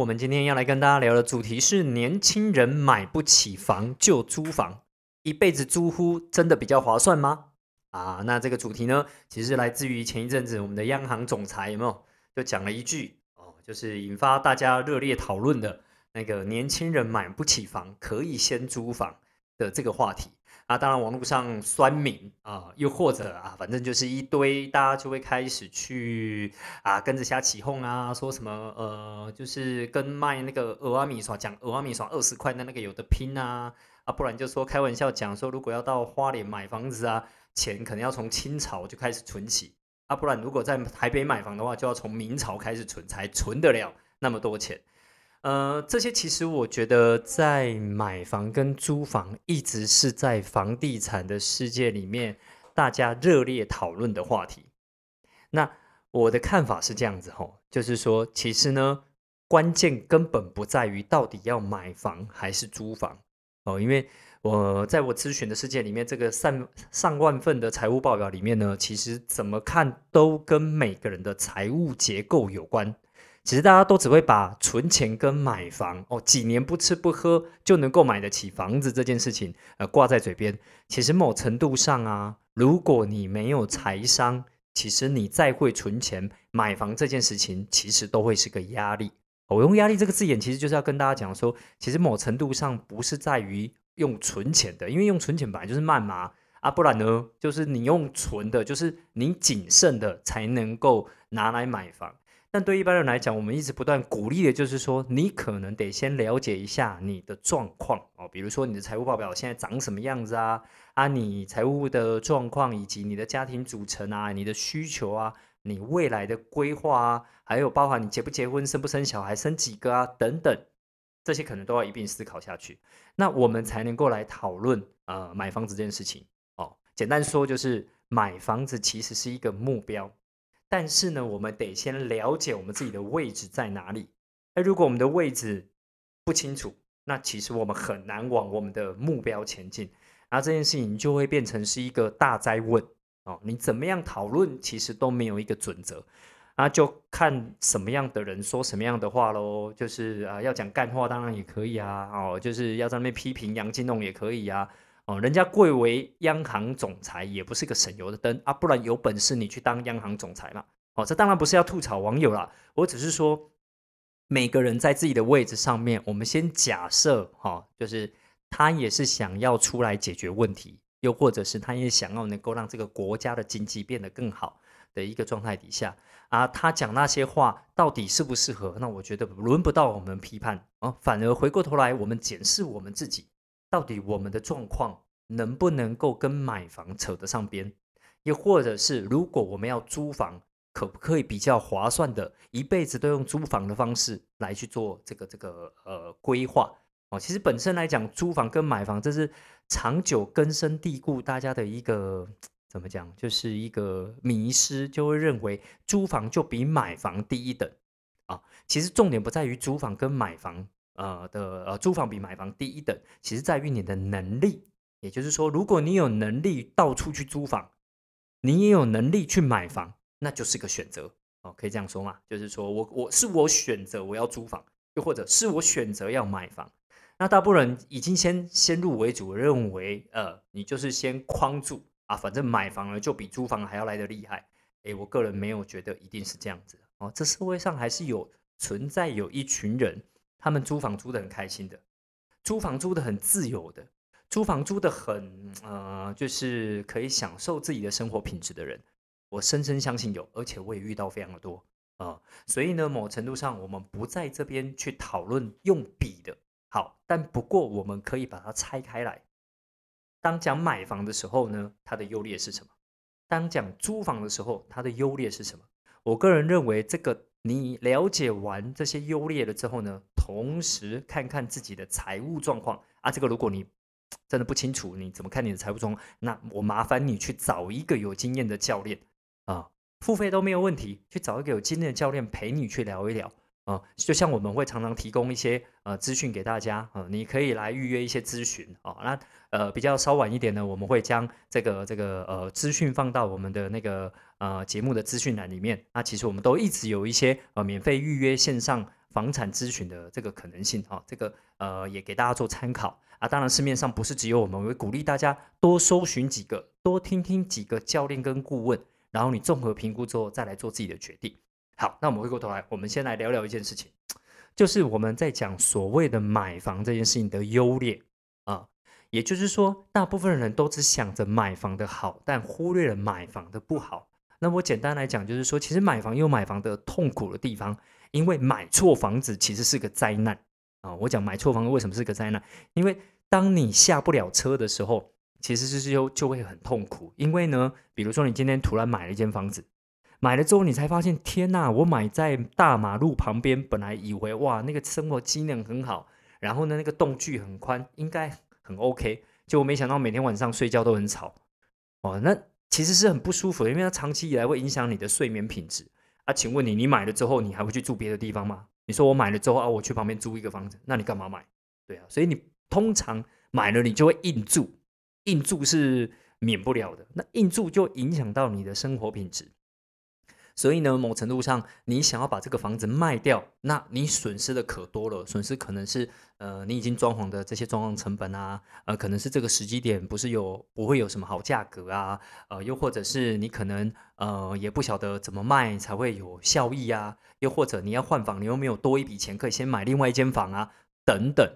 我们今天要来跟大家聊的主题是年轻人买不起房就租房，一辈子租户真的比较划算吗？啊，那这个主题呢，其实来自于前一阵子我们的央行总裁有没有就讲了一句哦，就是引发大家热烈讨论的那个年轻人买不起房可以先租房的这个话题。啊，当然，网络上酸民啊，又或者啊，反正就是一堆，大家就会开始去啊，跟着瞎起哄啊，说什么呃，就是跟卖那个俄阿米耍讲俄阿米耍二十块的那个有的拼啊，啊，不然就说开玩笑讲说，如果要到花莲买房子啊，钱可能要从清朝就开始存起啊，不然如果在台北买房的话，就要从明朝开始存才存得了那么多钱。呃，这些其实我觉得在买房跟租房一直是在房地产的世界里面大家热烈讨论的话题。那我的看法是这样子吼，就是说，其实呢，关键根本不在于到底要买房还是租房哦，因为我在我咨询的世界里面，这个上上万份的财务报表里面呢，其实怎么看都跟每个人的财务结构有关。其实大家都只会把存钱跟买房哦，几年不吃不喝就能够买得起房子这件事情，呃，挂在嘴边。其实某程度上啊，如果你没有财商，其实你再会存钱买房这件事情，其实都会是个压力。我用压力这个字眼，其实就是要跟大家讲说，其实某程度上不是在于用存钱的，因为用存钱本来就是慢嘛啊，不然呢，就是你用存的，就是你谨慎的才能够拿来买房。但对一般人来讲，我们一直不断鼓励的就是说，你可能得先了解一下你的状况哦，比如说你的财务报表现在长什么样子啊，啊，你财务的状况以及你的家庭组成啊，你的需求啊，你未来的规划啊，还有包含你结不结婚、生不生小孩、生几个啊等等，这些可能都要一并思考下去，那我们才能够来讨论呃买房子这件事情哦。简单说就是买房子其实是一个目标。但是呢，我们得先了解我们自己的位置在哪里。那如果我们的位置不清楚，那其实我们很难往我们的目标前进。然后这件事情就会变成是一个大灾问哦。你怎么样讨论，其实都没有一个准则。那就看什么样的人说什么样的话喽。就是啊，要讲干话当然也可以啊。哦，就是要在那边批评杨金龙也可以啊。哦，人家贵为央行总裁，也不是个省油的灯啊！不然有本事你去当央行总裁嘛？哦，这当然不是要吐槽网友啦，我只是说，每个人在自己的位置上面，我们先假设哈，就是他也是想要出来解决问题，又或者是他也想要能够让这个国家的经济变得更好的一个状态底下啊，他讲那些话到底适不适合？那我觉得轮不到我们批判啊，反而回过头来，我们检视我们自己。到底我们的状况能不能够跟买房扯得上边？又或者是如果我们要租房，可不可以比较划算的，一辈子都用租房的方式来去做这个这个呃规划？哦，其实本身来讲，租房跟买房这是长久根深蒂固大家的一个怎么讲，就是一个迷失，就会认为租房就比买房低一等啊。其实重点不在于租房跟买房。呃的呃，租房比买房低一等，其实在于你的能力。也就是说，如果你有能力到处去租房，你也有能力去买房，那就是个选择哦，可以这样说嘛？就是说我我是我选择我要租房，又或者是我选择要买房。那大部分人已经先先入为主认为，呃，你就是先框住啊，反正买房了就比租房还要来的厉害。诶，我个人没有觉得一定是这样子哦，这社会上还是有存在有一群人。他们租房租的很开心的，租房租的很自由的，租房租的很呃，就是可以享受自己的生活品质的人，我深深相信有，而且我也遇到非常的多啊。所以呢，某程度上我们不在这边去讨论用比的好，但不过我们可以把它拆开来。当讲买房的时候呢，它的优劣是什么？当讲租房的时候，它的优劣是什么？我个人认为这个。你了解完这些优劣了之后呢，同时看看自己的财务状况啊，这个如果你真的不清楚，你怎么看你的财务状况？那我麻烦你去找一个有经验的教练啊，付费都没有问题，去找一个有经验的教练陪你去聊一聊。啊，就像我们会常常提供一些呃资讯给大家啊，你可以来预约一些咨询啊。那呃比较稍晚一点呢，我们会将这个这个呃资讯放到我们的那个呃节目的资讯栏里面。那其实我们都一直有一些呃免费预约线上房产咨询的这个可能性啊，这个呃也给大家做参考啊。当然市面上不是只有我们，我会鼓励大家多搜寻几个，多听听几个教练跟顾问，然后你综合评估之后再来做自己的决定。好，那我们回过头来，我们先来聊聊一件事情，就是我们在讲所谓的买房这件事情的优劣啊，也就是说，大部分人都只想着买房的好，但忽略了买房的不好。那我简单来讲，就是说，其实买房有买房的痛苦的地方，因为买错房子其实是个灾难啊。我讲买错房子为什么是个灾难？因为当你下不了车的时候，其实是就就会很痛苦。因为呢，比如说你今天突然买了一间房子，买了之后你才发现，天呐，我买在大马路旁边，本来以为哇那个生活机能很好，然后呢那个动距很宽，应该很 OK，结果没想到每天晚上睡觉都很吵哦，那。其实是很不舒服的，因为它长期以来会影响你的睡眠品质啊。请问你，你买了之后，你还会去住别的地方吗？你说我买了之后啊，我去旁边租一个房子，那你干嘛买？对啊，所以你通常买了，你就会硬住，硬住是免不了的。那硬住就影响到你的生活品质。所以呢，某程度上，你想要把这个房子卖掉，那你损失的可多了。损失可能是，呃，你已经装潢的这些装潢成本啊，呃，可能是这个时机点不是有不会有什么好价格啊，呃，又或者是你可能呃也不晓得怎么卖才会有效益啊，又或者你要换房，你又没有多一笔钱可以先买另外一间房啊，等等，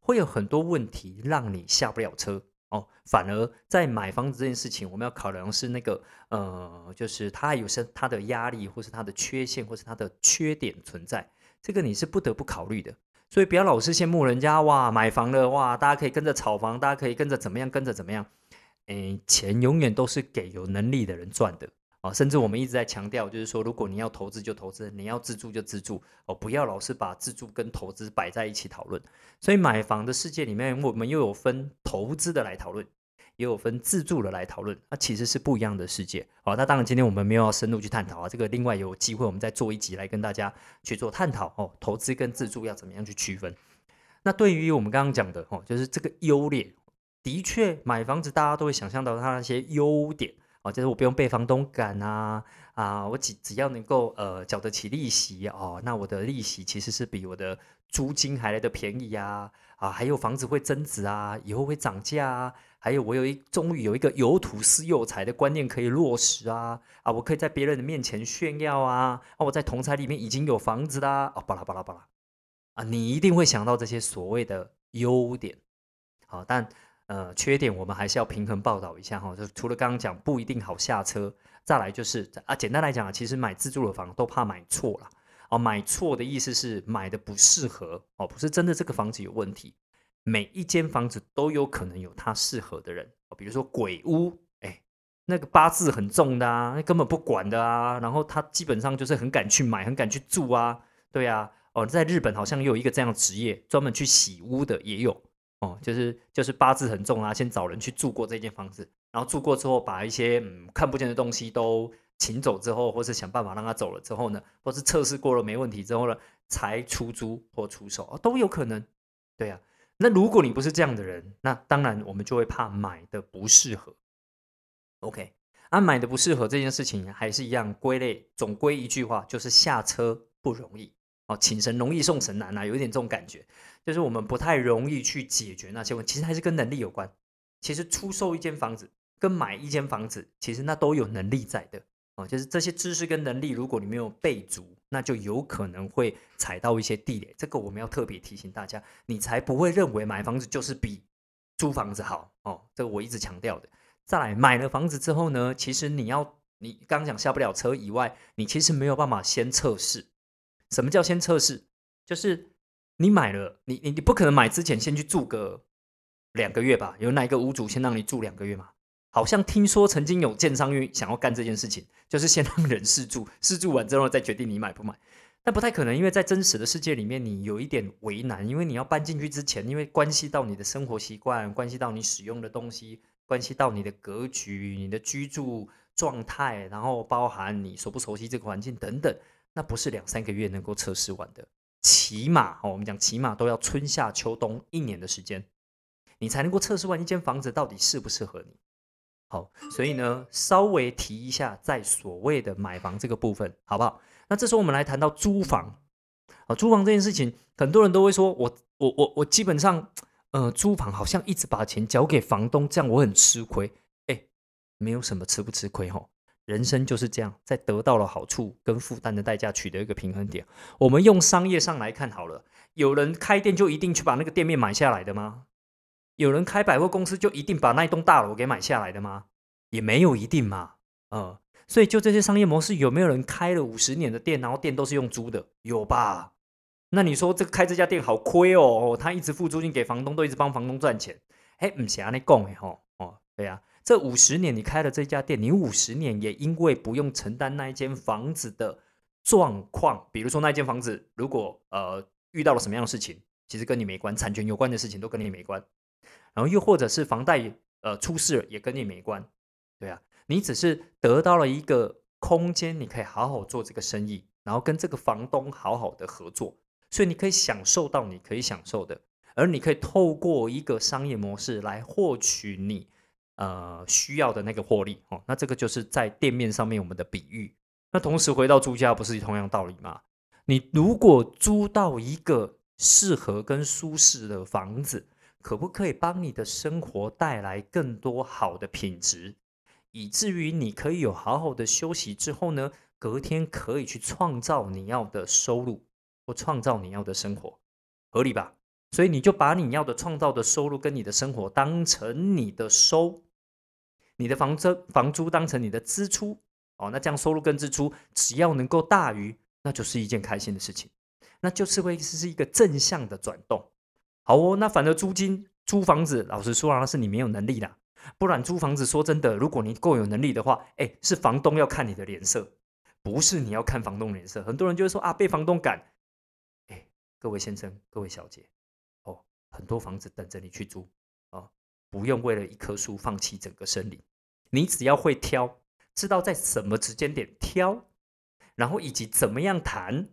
会有很多问题让你下不了车。哦，反而在买房子这件事情，我们要考量是那个，呃，就是它有些它的压力，或是它的缺陷，或是它的缺点存在，这个你是不得不考虑的。所以不要老是羡慕人家哇，买房了哇，大家可以跟着炒房，大家可以跟着怎么样，跟着怎么样，诶，钱永远都是给有能力的人赚的。啊，甚至我们一直在强调，就是说，如果你要投资就投资，你要自住就自住，哦，不要老是把自住跟投资摆在一起讨论。所以买房的世界里面，我们又有分投资的来讨论，也有分自住的来讨论，那其实是不一样的世界。好，那当然今天我们没有要深入去探讨啊，这个另外有机会我们再做一集来跟大家去做探讨哦，投资跟自住要怎么样去区分？那对于我们刚刚讲的哦，就是这个优劣，的确买房子大家都会想象到它那些优点。哦，就是我不用被房东赶啊啊，我只只要能够呃缴得起利息哦，那我的利息其实是比我的租金还来的便宜呀啊，还有房子会增值啊，以后会涨价啊，还有我有一终于有一个有土私有财的观念可以落实啊啊，我可以在别人的面前炫耀啊啊，我在同财里面已经有房子啦啊，巴拉巴拉巴拉啊，你一定会想到这些所谓的优点，好，但。呃，缺点我们还是要平衡报道一下哈。就除了刚刚讲不一定好下车，再来就是啊，简单来讲啊，其实买自住的房都怕买错了哦。买错的意思是买的不适合哦，不是真的这个房子有问题。每一间房子都有可能有它适合的人哦，比如说鬼屋，哎，那个八字很重的啊，那根本不管的啊，然后他基本上就是很敢去买，很敢去住啊，对啊，哦，在日本好像也有一个这样的职业，专门去洗屋的也有。哦，就是就是八字很重啊，先找人去住过这间房子，然后住过之后，把一些嗯看不见的东西都请走之后，或是想办法让他走了之后呢，或是测试过了没问题之后呢，才出租或出手都有可能。对呀，那如果你不是这样的人，那当然我们就会怕买的不适合。OK，啊，买的不适合这件事情还是一样归类，总归一句话就是下车不容易。哦，请神容易送神难啊，有一点这种感觉，就是我们不太容易去解决那些问题，其实还是跟能力有关。其实出售一间房子跟买一间房子，其实那都有能力在的哦。就是这些知识跟能力，如果你没有备足，那就有可能会踩到一些地雷。这个我们要特别提醒大家，你才不会认为买房子就是比租房子好哦。这个我一直强调的。再来，买了房子之后呢，其实你要你刚讲下不了车以外，你其实没有办法先测试。什么叫先测试？就是你买了，你你你不可能买之前先去住个两个月吧？有哪一个屋主先让你住两个月吗？好像听说曾经有建商愿意想要干这件事情，就是先让人试住，试住完之后再决定你买不买。但不太可能，因为在真实的世界里面，你有一点为难，因为你要搬进去之前，因为关系到你的生活习惯，关系到你使用的东西，关系到你的格局、你的居住状态，然后包含你熟不熟悉这个环境等等。那不是两三个月能够测试完的，起码哦，我们讲起码都要春夏秋冬一年的时间，你才能够测试完一间房子到底适不适合你。好，所以呢，稍微提一下，在所谓的买房这个部分，好不好？那这时候我们来谈到租房啊，租房这件事情，很多人都会说，我我我我基本上，呃，租房好像一直把钱交给房东，这样我很吃亏。哎，没有什么吃不吃亏哈，人生就是这样，在得到了好处跟负担的代价取得一个平衡点。我们用商业上来看好了，有人开店就一定去把那个店面买下来的吗？有人开百货公司就一定把那一栋大楼给买下来的吗？也没有一定嘛，嗯，所以就这些商业模式，有没有人开了五十年的店，然后店都是用租的？有吧？那你说这开这家店好亏哦，他一直付租金给房东，都一直帮房东赚钱。哎，唔是安尼讲的吼，哦，对啊，这五十年你开了这家店，你五十年也因为不用承担那一间房子的状况，比如说那间房子如果呃遇到了什么样的事情，其实跟你没关，产权有关的事情都跟你没关。然后又或者是房贷呃出事，也跟你没关，对啊，你只是得到了一个空间，你可以好好做这个生意，然后跟这个房东好好的合作，所以你可以享受到你可以享受的，而你可以透过一个商业模式来获取你呃需要的那个获利哦。那这个就是在店面上面我们的比喻。那同时回到租家，不是同样道理吗？你如果租到一个适合跟舒适的房子。可不可以帮你的生活带来更多好的品质，以至于你可以有好好的休息之后呢，隔天可以去创造你要的收入或创造你要的生活，合理吧？所以你就把你要的创造的收入跟你的生活当成你的收，你的房租房租当成你的支出哦，那这样收入跟支出只要能够大于，那就是一件开心的事情，那就是会是一个正向的转动。好哦，那反而租金租房子，老实说啊，那是你没有能力的。不然租房子，说真的，如果你够有能力的话，哎，是房东要看你的脸色，不是你要看房东脸色。很多人就会说啊，被房东赶。哎，各位先生，各位小姐，很多房子等着你去租啊，不用为了一棵树放弃整个森林。你只要会挑，知道在什么时间点挑，然后以及怎么样谈，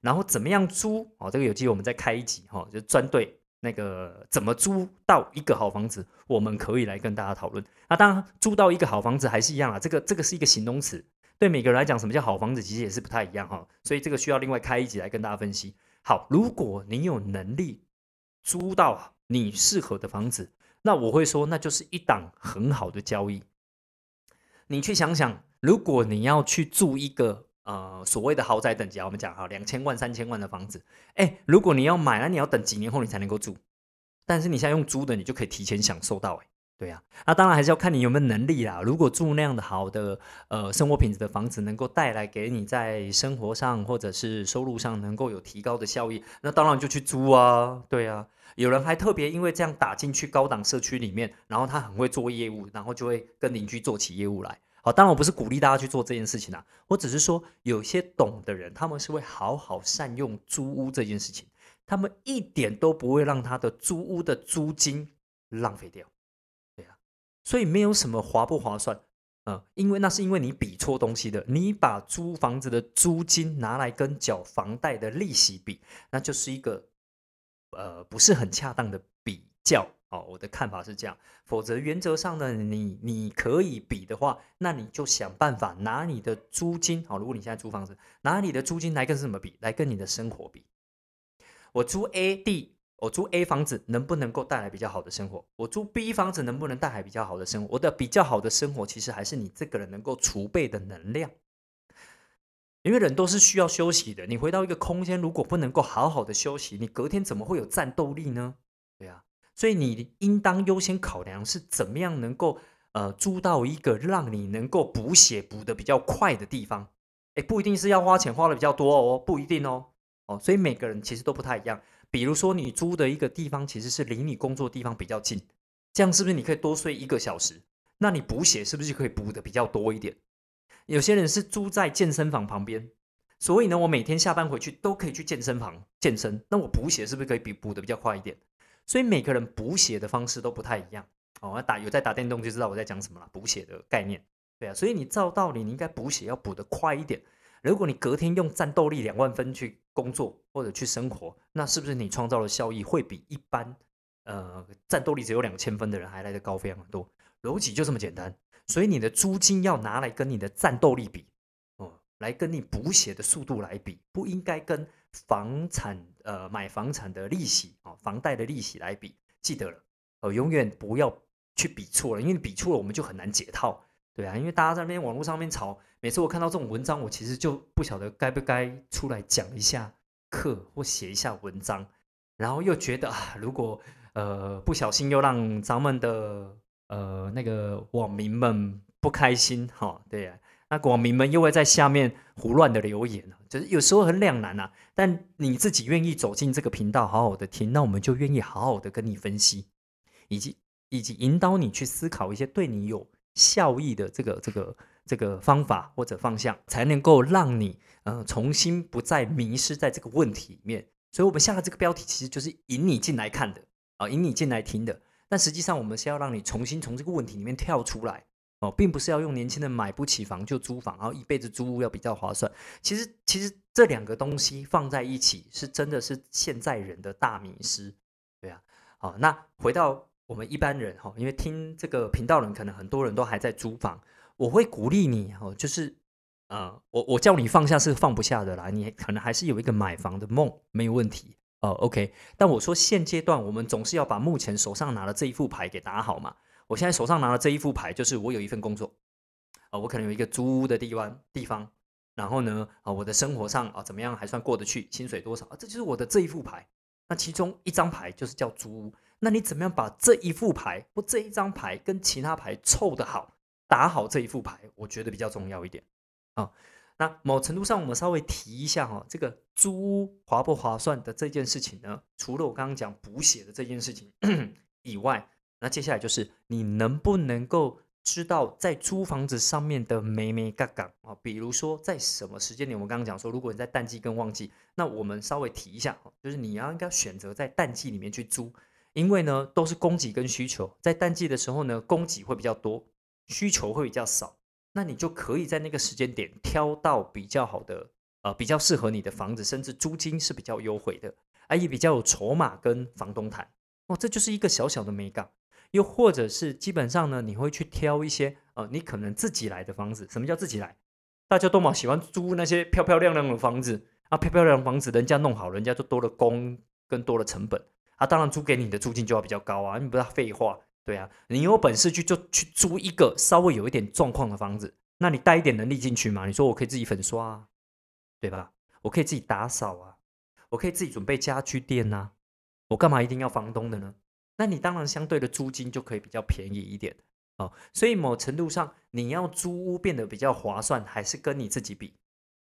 然后怎么样租哦，这个有机会我们再开一集哈，就专对。那个怎么租到一个好房子，我们可以来跟大家讨论。那当然，租到一个好房子还是一样啊。这个这个是一个形容词，对每个人来讲，什么叫好房子，其实也是不太一样哈。所以这个需要另外开一集来跟大家分析。好，如果你有能力租到你适合的房子，那我会说，那就是一档很好的交易。你去想想，如果你要去住一个。呃，所谓的豪宅等级啊，我们讲哈，两千万、三千万的房子，哎，如果你要买，那你要等几年后你才能够住。但是你现在用租的，你就可以提前享受到，哎，对呀。那当然还是要看你有没有能力啦。如果住那样的好的呃生活品质的房子，能够带来给你在生活上或者是收入上能够有提高的效益，那当然就去租啊，对啊。有人还特别因为这样打进去高档社区里面，然后他很会做业务，然后就会跟邻居做起业务来。好，当然我不是鼓励大家去做这件事情啊，我只是说有些懂的人，他们是会好好善用租屋这件事情，他们一点都不会让他的租屋的租金浪费掉，所以没有什么划不划算，嗯，因为那是因为你比错东西的，你把租房子的租金拿来跟缴房贷的利息比，那就是一个呃不是很恰当的比较。哦，我的看法是这样，否则原则上呢，你你可以比的话，那你就想办法拿你的租金，好，如果你现在租房子，拿你的租金来跟什么比？来跟你的生活比。我租 A 地，我租 A 房子能不能够带来比较好的生活？我租 B 房子能不能带来比较好的生活？我的比较好的生活，其实还是你这个人能够储备的能量，因为人都是需要休息的。你回到一个空间，如果不能够好好的休息，你隔天怎么会有战斗力呢？对啊。所以你应当优先考量是怎么样能够呃租到一个让你能够补血补的比较快的地方，哎，不一定是要花钱花的比较多哦，不一定哦，哦，所以每个人其实都不太一样。比如说你租的一个地方其实是离你工作地方比较近，这样是不是你可以多睡一个小时？那你补血是不是就可以补的比较多一点？有些人是租在健身房旁边，所以呢，我每天下班回去都可以去健身房健身，那我补血是不是可以比补的比较快一点？所以每个人补血的方式都不太一样哦。打有在打电动就知道我在讲什么了，补血的概念，对啊。所以你照道理你应该补血要补得快一点。如果你隔天用战斗力两万分去工作或者去生活，那是不是你创造的效益会比一般呃战斗力只有两千分的人还来得高非常多？逻辑就这么简单。所以你的租金要拿来跟你的战斗力比哦，来跟你补血的速度来比，不应该跟房产呃买房产的利息啊，房贷的利息来比，记得了，呃，永远不要去比错了，因为比错了我们就很难解套，对啊，因为大家在那边网络上面吵，每次我看到这种文章，我其实就不晓得该不该出来讲一下课或写一下文章，然后又觉得啊，如果呃不小心又让咱们的呃那个网民们不开心哈，对呀。那网民们又会在下面胡乱的留言就是有时候很两难啊。但你自己愿意走进这个频道，好好的听，那我们就愿意好好的跟你分析，以及以及引导你去思考一些对你有效益的这个这个这个方法或者方向，才能够让你呃重新不再迷失在这个问题里面。所以我们下的这个标题其实就是引你进来看的啊，引你进来听的。但实际上我们是要让你重新从这个问题里面跳出来。哦，并不是要用年轻人买不起房就租房，然后一辈子租屋要比较划算。其实，其实这两个东西放在一起，是真的是现在人的大迷失。对啊，好，那回到我们一般人哈，因为听这个频道人可能很多人都还在租房，我会鼓励你哦，就是呃，我我叫你放下是放不下的啦，你可能还是有一个买房的梦，没有问题哦。OK，但我说现阶段我们总是要把目前手上拿的这一副牌给打好嘛。我现在手上拿的这一副牌，就是我有一份工作，啊，我可能有一个租屋的地方地方，然后呢，啊，我的生活上啊怎么样还算过得去，薪水多少啊，这就是我的这一副牌。那其中一张牌就是叫租屋，那你怎么样把这一副牌或这一张牌跟其他牌凑得好，打好这一副牌，我觉得比较重要一点啊。那某程度上，我们稍微提一下哈，这个租屋划不划算的这件事情呢，除了我刚刚讲补血的这件事情 以外。那接下来就是你能不能够知道在租房子上面的美美嘎嘎啊？比如说在什么时间点？我们刚刚讲说，如果你在淡季跟旺季，那我们稍微提一下就是你要应该选择在淡季里面去租，因为呢都是供给跟需求，在淡季的时候呢供给会比较多，需求会比较少，那你就可以在那个时间点挑到比较好的呃比较适合你的房子，甚至租金是比较优惠的，而也比较有筹码跟房东谈哦，这就是一个小小的美感。又或者是基本上呢，你会去挑一些呃，你可能自己来的房子。什么叫自己来？大家都嘛喜欢租那些漂漂亮亮的房子啊，漂漂亮房子人家弄好，人家就多了工跟多了成本啊。当然租给你的租金就要比较高啊，你不要废话，对啊，你有本事去就去租一个稍微有一点状况的房子，那你带一点能力进去嘛？你说我可以自己粉刷啊，对吧？我可以自己打扫啊，我可以自己准备家居店呐，我干嘛一定要房东的呢？那你当然相对的租金就可以比较便宜一点哦，所以某程度上你要租屋变得比较划算，还是跟你自己比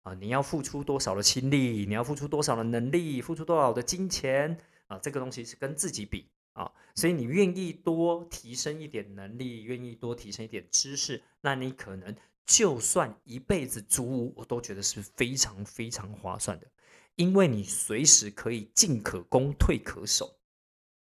啊？你要付出多少的心力，你要付出多少的能力，付出多少的金钱啊？这个东西是跟自己比啊，所以你愿意多提升一点能力，愿意多提升一点知识，那你可能就算一辈子租屋，我都觉得是非常非常划算的，因为你随时可以进可攻，退可守。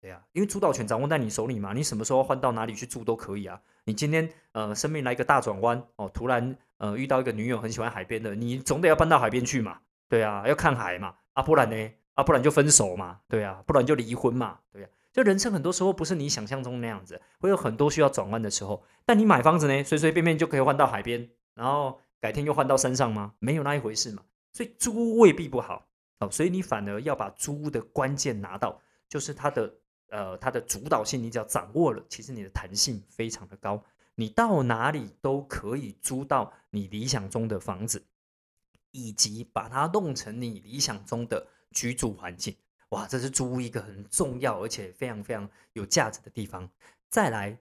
对呀，因为主导权掌握在你手里嘛，你什么时候换到哪里去住都可以啊。你今天呃生命来一个大转弯哦，突然呃遇到一个女友很喜欢海边的，你总得要搬到海边去嘛。对啊，要看海嘛，啊不然呢？啊不然就分手嘛。对啊，不然就离婚嘛。对呀，就人生很多时候不是你想象中那样子，会有很多需要转弯的时候。但你买房子呢，随随便便就可以换到海边，然后改天又换到山上吗？没有那一回事嘛。所以租未必不好哦，所以你反而要把租的关键拿到，就是它的。呃，它的主导性你只要掌握了，其实你的弹性非常的高，你到哪里都可以租到你理想中的房子，以及把它弄成你理想中的居住环境。哇，这是租屋一个很重要而且非常非常有价值的地方。再来，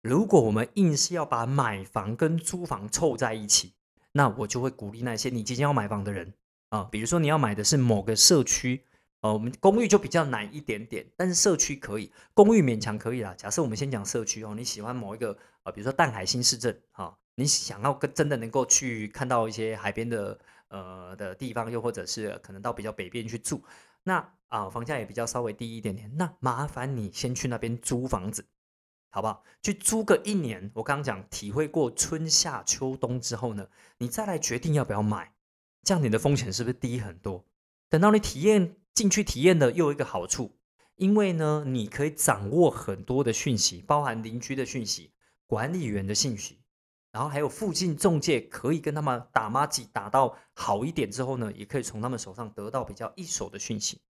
如果我们硬是要把买房跟租房凑在一起，那我就会鼓励那些你即将要买房的人啊，比如说你要买的是某个社区。呃，我们公寓就比较难一点点，但是社区可以，公寓勉强可以啦。假设我们先讲社区哦，你喜欢某一个呃，比如说淡海新市镇哈，你想要跟真的能够去看到一些海边的呃的地方，又或者是可能到比较北边去住，那啊房价也比较稍微低一点点，那麻烦你先去那边租房子，好不好？去租个一年，我刚刚讲体会过春夏秋冬之后呢，你再来决定要不要买，这样你的风险是不是低很多？等到你体验。进去体验的又有一个好处，因为呢，你可以掌握很多的讯息，包含邻居的讯息、管理员的信息，然后还有附近中介可以跟他们打麻将打到好一点之后呢，也可以从他们手上得到比较一手的讯息。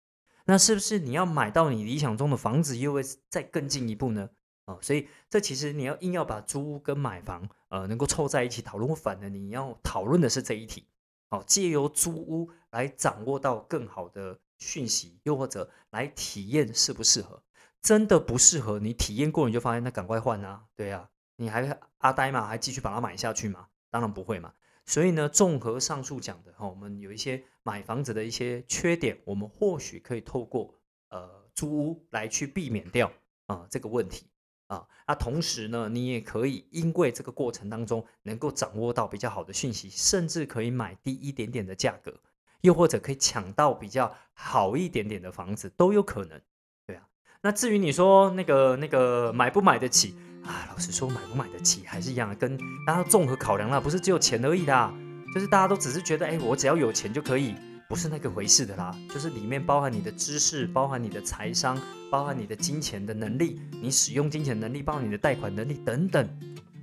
那是不是你要买到你理想中的房子，又会再更进一步呢？哦，所以这其实你要硬要把租屋跟买房呃能够凑在一起讨论，反而你要讨论的是这一题。哦，借由租屋来掌握到更好的讯息，又或者来体验适不适合。真的不适合你体验过，你就发现那赶快换啊！对啊，你还阿呆嘛，还继续把它买下去嘛？当然不会嘛。所以呢，综合上述讲的哈，我们有一些买房子的一些缺点，我们或许可以透过呃租屋来去避免掉啊这个问题啊。那同时呢，你也可以因为这个过程当中能够掌握到比较好的讯息，甚至可以买低一点点的价格，又或者可以抢到比较好一点点的房子都有可能，对啊。那至于你说那个那个买不买得起？啊，老实说，买不买得起还是一样的，跟大家综合考量啦，不是只有钱而已的，就是大家都只是觉得，哎，我只要有钱就可以，不是那个回事的啦，就是里面包含你的知识，包含你的财商，包含你的金钱的能力，你使用金钱能力，包含你的贷款能力等等。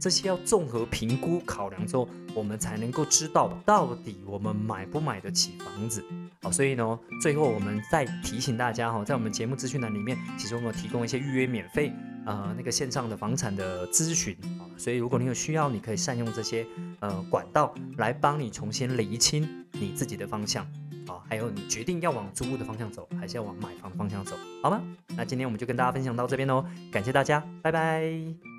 这些要综合评估考量之后，我们才能够知道到底我们买不买得起房子。好，所以呢，最后我们再提醒大家哈，在我们节目资讯栏里面，其实我们提供一些预约免费呃那个线上的房产的咨询啊。所以如果你有需要，你可以善用这些呃管道来帮你重新理清你自己的方向啊，还有你决定要往租屋的方向走，还是要往买房的方向走，好吗？那今天我们就跟大家分享到这边喽，感谢大家，拜拜。